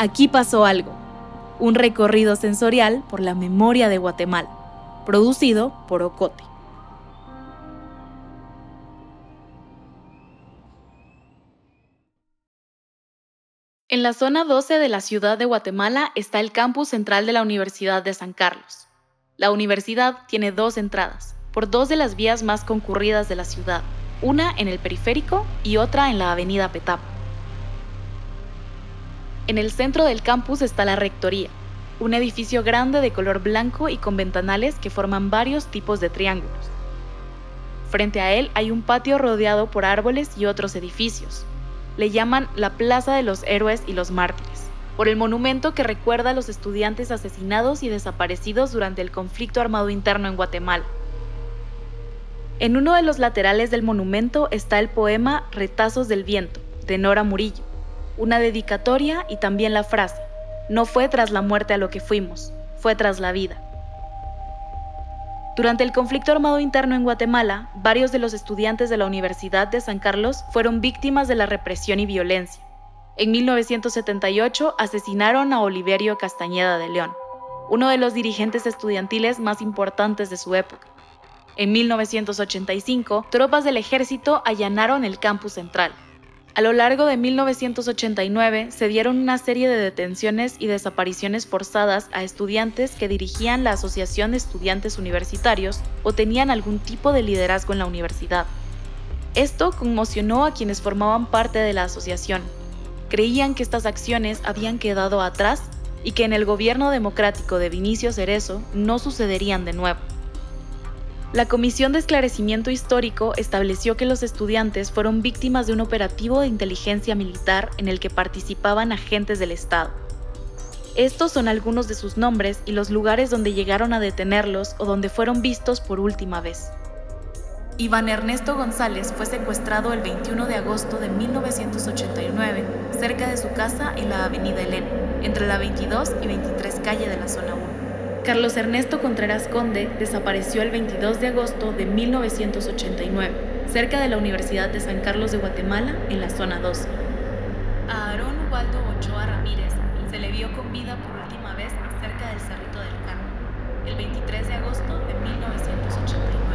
Aquí pasó algo. Un recorrido sensorial por la memoria de Guatemala, producido por Ocote. En la zona 12 de la ciudad de Guatemala está el campus central de la Universidad de San Carlos. La universidad tiene dos entradas, por dos de las vías más concurridas de la ciudad, una en el periférico y otra en la avenida Petapa. En el centro del campus está la Rectoría, un edificio grande de color blanco y con ventanales que forman varios tipos de triángulos. Frente a él hay un patio rodeado por árboles y otros edificios. Le llaman la Plaza de los Héroes y los Mártires, por el monumento que recuerda a los estudiantes asesinados y desaparecidos durante el conflicto armado interno en Guatemala. En uno de los laterales del monumento está el poema Retazos del Viento, de Nora Murillo, una dedicatoria y también la frase, no fue tras la muerte a lo que fuimos, fue tras la vida. Durante el conflicto armado interno en Guatemala, varios de los estudiantes de la Universidad de San Carlos fueron víctimas de la represión y violencia. En 1978 asesinaron a Oliverio Castañeda de León, uno de los dirigentes estudiantiles más importantes de su época. En 1985, tropas del ejército allanaron el campus central, a lo largo de 1989 se dieron una serie de detenciones y desapariciones forzadas a estudiantes que dirigían la Asociación de Estudiantes Universitarios o tenían algún tipo de liderazgo en la universidad. Esto conmocionó a quienes formaban parte de la asociación. Creían que estas acciones habían quedado atrás y que en el gobierno democrático de Vinicio Cerezo no sucederían de nuevo. La Comisión de Esclarecimiento Histórico estableció que los estudiantes fueron víctimas de un operativo de inteligencia militar en el que participaban agentes del Estado. Estos son algunos de sus nombres y los lugares donde llegaron a detenerlos o donde fueron vistos por última vez. Iván Ernesto González fue secuestrado el 21 de agosto de 1989 cerca de su casa en la Avenida Elena, entre la 22 y 23 calle de la zona 1. Carlos Ernesto Contreras Conde desapareció el 22 de agosto de 1989, cerca de la Universidad de San Carlos de Guatemala, en la zona 2. A Aarón Ubaldo Ochoa Ramírez se le vio con vida por última vez cerca del Cerrito del Carmen, el 23 de agosto de 1989.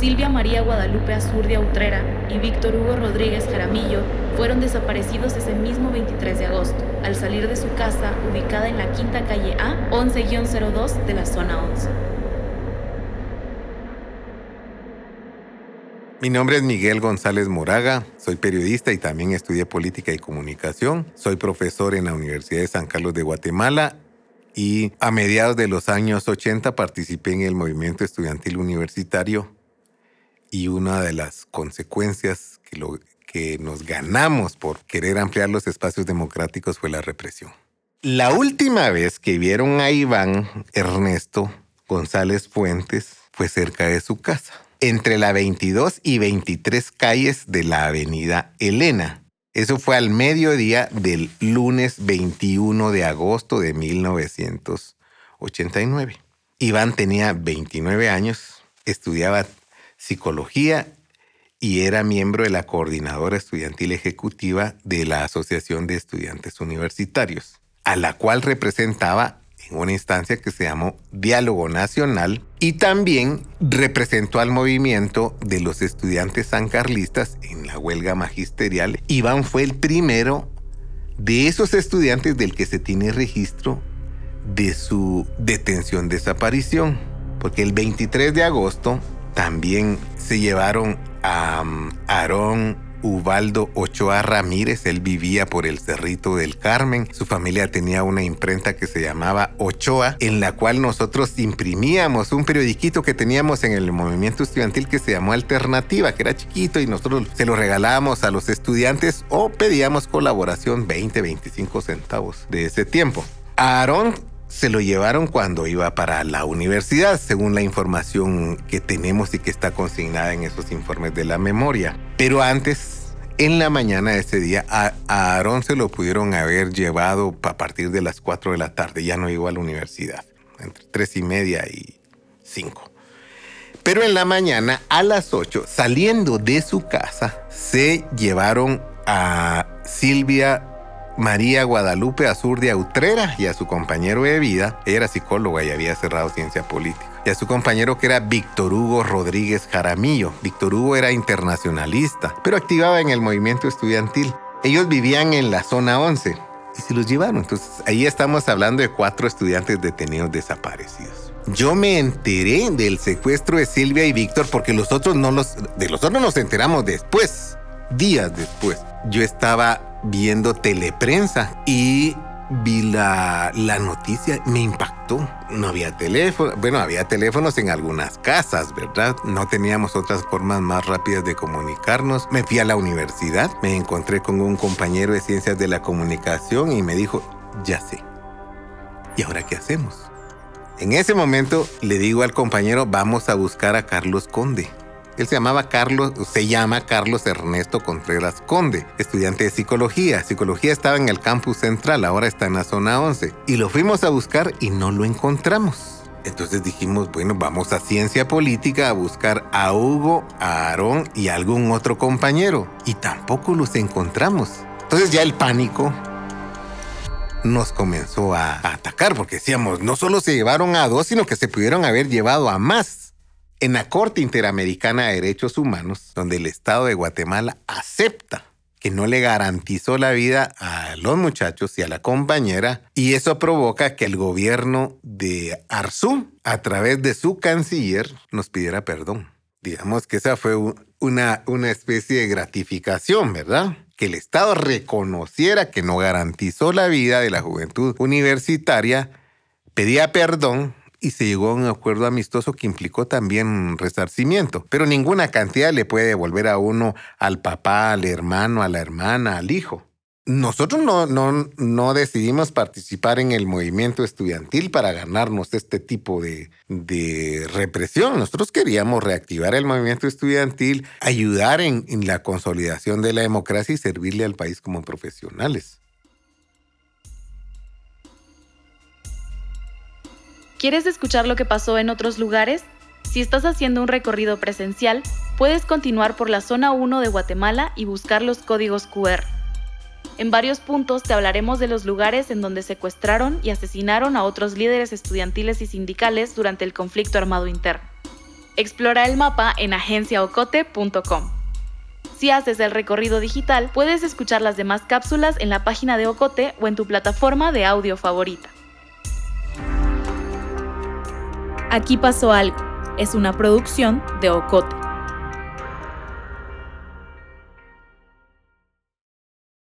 Silvia María Guadalupe Azurdia Utrera y Víctor Hugo Rodríguez Jaramillo fueron desaparecidos ese mismo 23 de agosto, al salir de su casa ubicada en la quinta calle A, 11-02 de la zona 11. Mi nombre es Miguel González Moraga, soy periodista y también estudié política y comunicación. Soy profesor en la Universidad de San Carlos de Guatemala y a mediados de los años 80 participé en el movimiento estudiantil universitario y una de las consecuencias que, lo, que nos ganamos por querer ampliar los espacios democráticos fue la represión. La última vez que vieron a Iván Ernesto González Fuentes fue cerca de su casa, entre la 22 y 23 calles de la avenida Elena. Eso fue al mediodía del lunes 21 de agosto de 1989. Iván tenía 29 años, estudiaba psicología y era miembro de la coordinadora estudiantil ejecutiva de la Asociación de Estudiantes Universitarios, a la cual representaba en una instancia que se llamó Diálogo Nacional y también representó al movimiento de los estudiantes sancarlistas en la huelga magisterial. Iván fue el primero de esos estudiantes del que se tiene registro de su detención desaparición, porque el 23 de agosto también se llevaron a um, Aarón Ubaldo Ochoa Ramírez, él vivía por el Cerrito del Carmen, su familia tenía una imprenta que se llamaba Ochoa, en la cual nosotros imprimíamos un periodiquito que teníamos en el movimiento estudiantil que se llamó Alternativa, que era chiquito y nosotros se lo regalábamos a los estudiantes o pedíamos colaboración 20, 25 centavos de ese tiempo. Aarón se lo llevaron cuando iba para la universidad, según la información que tenemos y que está consignada en esos informes de la memoria. Pero antes, en la mañana de ese día, a, Aarón se lo pudieron haber llevado a partir de las 4 de la tarde, ya no iba a la universidad, entre 3 y media y 5. Pero en la mañana, a las 8, saliendo de su casa, se llevaron a Silvia María Guadalupe Azurdia Utrera y a su compañero de vida, era psicóloga y había cerrado ciencia política, y a su compañero que era Víctor Hugo Rodríguez Jaramillo. Víctor Hugo era internacionalista, pero activaba en el movimiento estudiantil. Ellos vivían en la zona 11 y se los llevaron. Entonces ahí estamos hablando de cuatro estudiantes detenidos desaparecidos. Yo me enteré del secuestro de Silvia y Víctor porque los otros no los, de los otros nos enteramos después, días después. Yo estaba viendo teleprensa y vi la, la, noticia, me impactó. No había teléfono, bueno, había teléfonos en algunas casas, ¿verdad? No teníamos otras formas más rápidas de comunicarnos. Me fui a la universidad, me encontré con un compañero de ciencias de la comunicación y me dijo, ya sé. ¿Y ahora qué hacemos? En ese momento le digo al compañero, vamos a buscar a Carlos Conde. Él se llamaba Carlos, se llama Carlos Ernesto Contreras Conde, estudiante de psicología. Psicología estaba en el campus central, ahora está en la zona 11. Y lo fuimos a buscar y no lo encontramos. Entonces dijimos, bueno, vamos a ciencia política a buscar a Hugo, a Aarón y a algún otro compañero. Y tampoco los encontramos. Entonces ya el pánico nos comenzó a, atacar porque decíamos, no solo se llevaron a dos, sino que se pudieron haber llevado a más en la Corte Interamericana de Derechos Humanos, donde el Estado de Guatemala acepta que no le garantizó la vida a los muchachos y a la compañera, y eso provoca que el gobierno de Arzú, a través de su canciller, nos pidiera perdón. Digamos que esa fue una, una especie de gratificación, ¿verdad? Que el Estado reconociera que no garantizó la vida de la juventud universitaria, pedía perdón y se llegó a un acuerdo amistoso que implicó también resarcimiento. Pero ninguna cantidad le puede devolver a uno al papá, al hermano, a la hermana, al hijo. Nosotros no, no, no decidimos participar en el movimiento estudiantil para ganarnos este tipo de, represión. Nosotros queríamos reactivar el movimiento estudiantil, ayudar en la consolidación de la democracia y servirle al país como profesionales. ¿Quieres escuchar lo que pasó en otros lugares? Si estás haciendo un recorrido presencial, puedes continuar por la zona 1 de Guatemala y buscar los códigos QR. En varios puntos te hablaremos de los lugares en donde secuestraron y asesinaron a otros líderes estudiantiles y sindicales durante el conflicto armado interno. Explora el mapa en agenciaocote.com. Si haces el recorrido digital, puedes escuchar las demás cápsulas en la página de Ocote o en tu plataforma de audio favorita. Aquí pasó algo. Es una producción de Ocote.